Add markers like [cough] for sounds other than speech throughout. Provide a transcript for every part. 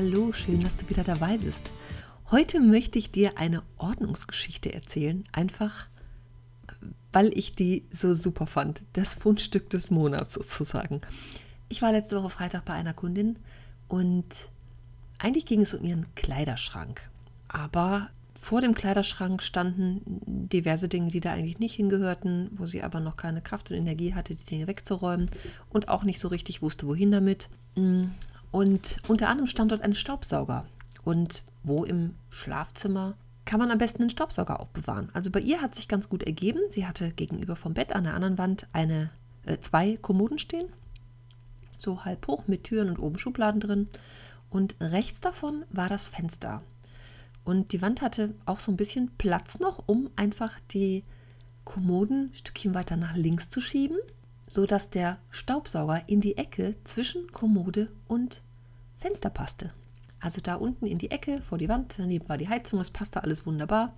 Hallo, schön, dass du wieder dabei bist. Heute möchte ich dir eine Ordnungsgeschichte erzählen, einfach weil ich die so super fand. Das Fundstück des Monats sozusagen. Ich war letzte Woche Freitag bei einer Kundin und eigentlich ging es um ihren Kleiderschrank. Aber vor dem Kleiderschrank standen diverse Dinge, die da eigentlich nicht hingehörten, wo sie aber noch keine Kraft und Energie hatte, die Dinge wegzuräumen und auch nicht so richtig wusste, wohin damit. Und unter anderem stand dort ein Staubsauger. Und wo im Schlafzimmer kann man am besten den Staubsauger aufbewahren? Also bei ihr hat sich ganz gut ergeben. Sie hatte gegenüber vom Bett an der anderen Wand eine, äh, zwei Kommoden stehen. So halb hoch mit Türen und oben Schubladen drin. Und rechts davon war das Fenster. Und die Wand hatte auch so ein bisschen Platz noch, um einfach die Kommoden ein Stückchen weiter nach links zu schieben sodass der Staubsauger in die Ecke zwischen Kommode und Fenster passte. Also da unten in die Ecke vor die Wand, daneben war die Heizung, es passte alles wunderbar.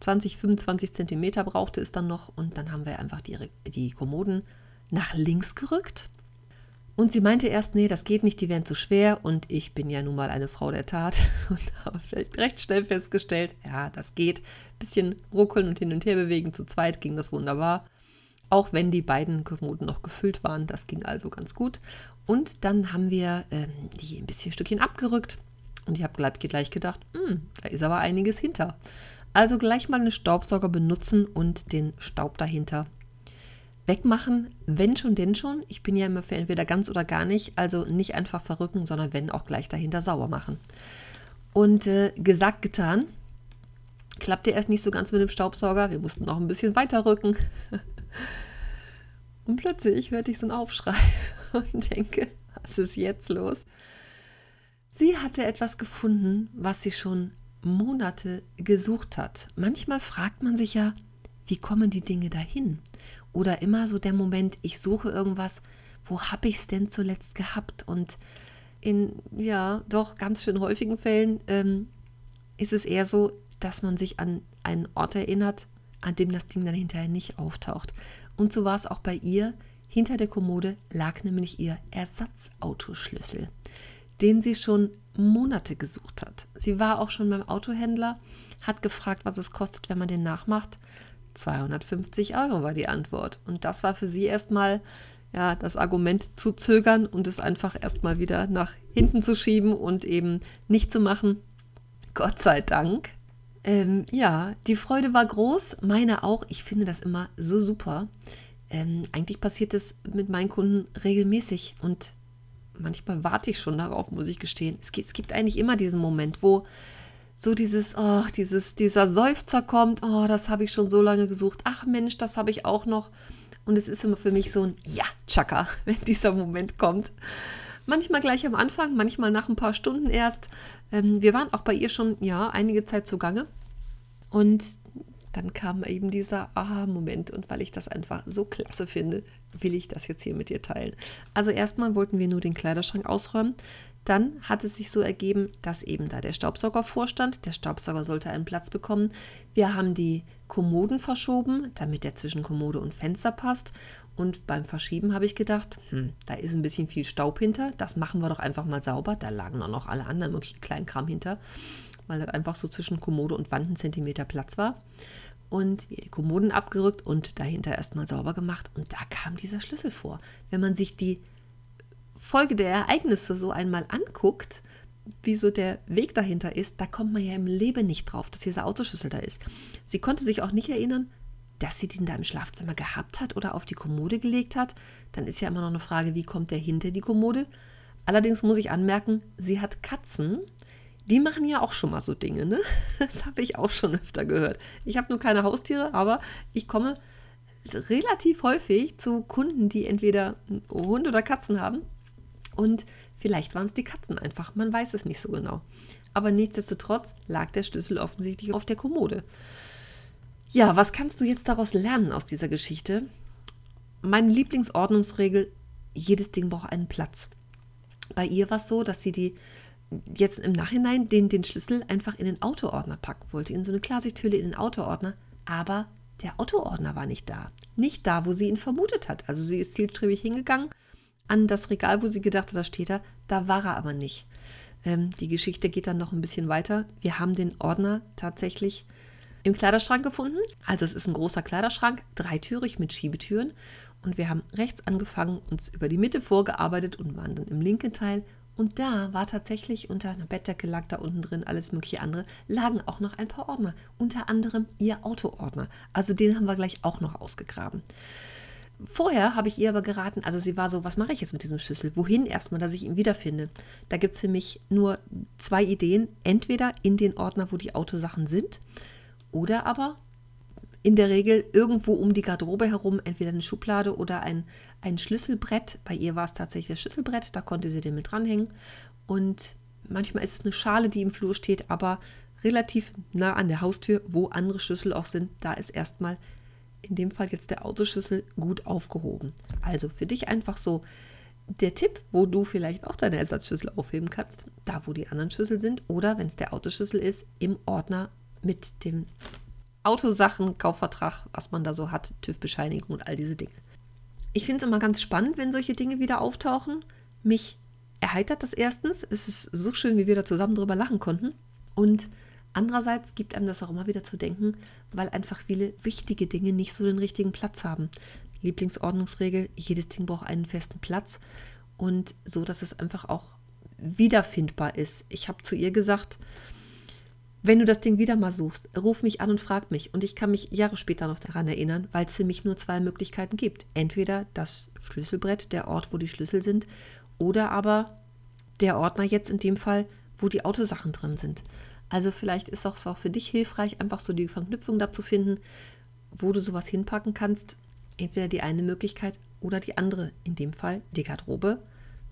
20, 25 Zentimeter brauchte es dann noch und dann haben wir einfach die, die Kommoden nach links gerückt. Und sie meinte erst, nee, das geht nicht, die wären zu schwer. Und ich bin ja nun mal eine Frau der Tat [laughs] und habe recht schnell festgestellt, ja, das geht. Bisschen ruckeln und hin und her bewegen, zu zweit ging das wunderbar auch wenn die beiden Kommoden noch gefüllt waren. Das ging also ganz gut. Und dann haben wir ähm, die ein bisschen Stückchen abgerückt. Und ich habe gleich gedacht, hm, da ist aber einiges hinter. Also gleich mal einen Staubsauger benutzen und den Staub dahinter wegmachen. Wenn schon, denn schon. Ich bin ja immer für entweder ganz oder gar nicht. Also nicht einfach verrücken, sondern wenn auch gleich dahinter sauber machen. Und äh, gesagt, getan. Klappte erst nicht so ganz mit dem Staubsauger. Wir mussten noch ein bisschen weiter rücken. [laughs] Und plötzlich hörte ich so einen Aufschrei [laughs] und denke, was ist jetzt los? Sie hatte etwas gefunden, was sie schon Monate gesucht hat. Manchmal fragt man sich ja, wie kommen die Dinge dahin? Oder immer so der Moment, ich suche irgendwas, wo habe ich es denn zuletzt gehabt? Und in, ja, doch ganz schön häufigen Fällen ähm, ist es eher so, dass man sich an einen Ort erinnert, an dem das Ding dann hinterher nicht auftaucht. Und so war es auch bei ihr. Hinter der Kommode lag nämlich ihr Ersatzautoschlüssel, den sie schon Monate gesucht hat. Sie war auch schon beim Autohändler, hat gefragt, was es kostet, wenn man den nachmacht. 250 Euro war die Antwort. Und das war für sie erstmal ja, das Argument zu zögern und es einfach erstmal wieder nach hinten zu schieben und eben nicht zu machen. Gott sei Dank ähm, ja, die Freude war groß, meine auch. Ich finde das immer so super. Ähm, eigentlich passiert es mit meinen Kunden regelmäßig und manchmal warte ich schon darauf, muss ich gestehen. Es gibt, es gibt eigentlich immer diesen Moment, wo so dieses, oh, dieses, dieser Seufzer kommt, oh, das habe ich schon so lange gesucht. Ach Mensch, das habe ich auch noch. Und es ist immer für mich so ein Ja, Chaka, [laughs] wenn dieser Moment kommt. Manchmal gleich am Anfang, manchmal nach ein paar Stunden erst. Ähm, wir waren auch bei ihr schon, ja, einige Zeit zugange. Und dann kam eben dieser Aha-Moment. Und weil ich das einfach so klasse finde, will ich das jetzt hier mit dir teilen. Also erstmal wollten wir nur den Kleiderschrank ausräumen. Dann hat es sich so ergeben, dass eben da der Staubsauger vorstand. Der Staubsauger sollte einen Platz bekommen. Wir haben die Kommoden verschoben, damit der zwischen Kommode und Fenster passt. Und beim Verschieben habe ich gedacht, hm, da ist ein bisschen viel Staub hinter. Das machen wir doch einfach mal sauber. Da lagen auch noch alle anderen möglichen Kleinkram hinter, weil das einfach so zwischen Kommode und Wand ein Zentimeter Platz war. Und die Kommoden abgerückt und dahinter erstmal sauber gemacht. Und da kam dieser Schlüssel vor. Wenn man sich die Folge der Ereignisse so einmal anguckt, wie so der Weg dahinter ist, da kommt man ja im Leben nicht drauf, dass dieser Autoschlüssel da ist. Sie konnte sich auch nicht erinnern, dass sie den da im Schlafzimmer gehabt hat oder auf die Kommode gelegt hat, dann ist ja immer noch eine Frage, wie kommt der hinter die Kommode? Allerdings muss ich anmerken, sie hat Katzen. Die machen ja auch schon mal so Dinge, ne? [laughs] Das habe ich auch schon öfter gehört. Ich habe nur keine Haustiere, aber ich komme relativ häufig zu Kunden, die entweder Hunde oder Katzen haben. Und vielleicht waren es die Katzen einfach, man weiß es nicht so genau. Aber nichtsdestotrotz lag der Schlüssel offensichtlich auf der Kommode. Ja, was kannst du jetzt daraus lernen aus dieser Geschichte? Meine Lieblingsordnungsregel, jedes Ding braucht einen Platz. Bei ihr war es so, dass sie die jetzt im Nachhinein den, den Schlüssel einfach in den Autoordner packen wollte, in so eine Klarsichthülle in den Autoordner, aber der Autoordner war nicht da. Nicht da, wo sie ihn vermutet hat. Also sie ist zielstrebig hingegangen an das Regal, wo sie gedacht hat, da steht er. Da war er aber nicht. Ähm, die Geschichte geht dann noch ein bisschen weiter. Wir haben den Ordner tatsächlich im Kleiderschrank gefunden. Also es ist ein großer Kleiderschrank, dreitürig mit Schiebetüren. Und wir haben rechts angefangen, uns über die Mitte vorgearbeitet und waren dann im linken Teil. Und da war tatsächlich unter einer Bettdecke lag da unten drin alles mögliche andere, lagen auch noch ein paar Ordner. Unter anderem ihr Autoordner. Also den haben wir gleich auch noch ausgegraben. Vorher habe ich ihr aber geraten, also sie war so, was mache ich jetzt mit diesem Schlüssel? Wohin erstmal, dass ich ihn wiederfinde? Da gibt es für mich nur zwei Ideen. Entweder in den Ordner, wo die Autosachen sind, oder aber in der Regel irgendwo um die Garderobe herum, entweder eine Schublade oder ein, ein Schlüsselbrett. Bei ihr war es tatsächlich das Schlüsselbrett, da konnte sie den mit dranhängen. Und manchmal ist es eine Schale, die im Flur steht, aber relativ nah an der Haustür, wo andere Schlüssel auch sind, da ist erstmal in dem Fall jetzt der Autoschlüssel gut aufgehoben. Also für dich einfach so der Tipp, wo du vielleicht auch deine Ersatzschlüssel aufheben kannst, da wo die anderen Schlüssel sind oder wenn es der Autoschlüssel ist, im Ordner mit dem Autosachen, Kaufvertrag, was man da so hat, TÜV-Bescheinigung und all diese Dinge. Ich finde es immer ganz spannend, wenn solche Dinge wieder auftauchen. Mich erheitert das erstens. Es ist so schön, wie wir da zusammen drüber lachen konnten. Und andererseits gibt einem das auch immer wieder zu denken, weil einfach viele wichtige Dinge nicht so den richtigen Platz haben. Lieblingsordnungsregel, jedes Ding braucht einen festen Platz und so, dass es einfach auch wiederfindbar ist. Ich habe zu ihr gesagt, wenn du das Ding wieder mal suchst, ruf mich an und frag mich. Und ich kann mich Jahre später noch daran erinnern, weil es für mich nur zwei Möglichkeiten gibt. Entweder das Schlüsselbrett, der Ort, wo die Schlüssel sind, oder aber der Ordner jetzt in dem Fall, wo die Autosachen drin sind. Also vielleicht ist es auch für dich hilfreich, einfach so die Verknüpfung dazu finden, wo du sowas hinpacken kannst. Entweder die eine Möglichkeit oder die andere. In dem Fall die Garderobe,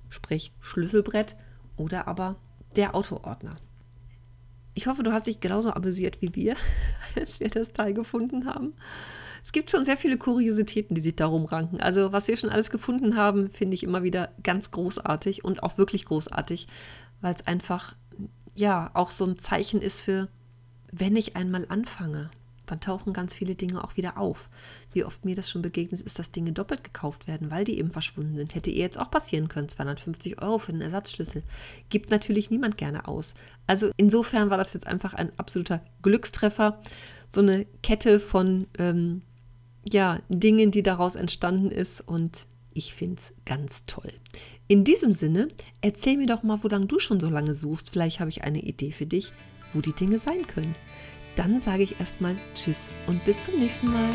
sprich Schlüsselbrett oder aber der Autoordner. Ich hoffe, du hast dich genauso amüsiert wie wir, [laughs] als wir das Teil gefunden haben. Es gibt schon sehr viele Kuriositäten, die sich darum ranken. Also, was wir schon alles gefunden haben, finde ich immer wieder ganz großartig und auch wirklich großartig, weil es einfach, ja, auch so ein Zeichen ist für, wenn ich einmal anfange, dann tauchen ganz viele Dinge auch wieder auf. Wie oft mir das schon begegnet ist, dass Dinge doppelt gekauft werden, weil die eben verschwunden sind. Hätte ihr jetzt auch passieren können, 250 Euro für den Ersatzschlüssel. Gibt natürlich niemand gerne aus. Also insofern war das jetzt einfach ein absoluter Glückstreffer. So eine Kette von ähm, ja, Dingen, die daraus entstanden ist und ich finde es ganz toll. In diesem Sinne, erzähl mir doch mal, wo lang du schon so lange suchst. Vielleicht habe ich eine Idee für dich, wo die Dinge sein können. Dann sage ich erstmal Tschüss und bis zum nächsten Mal.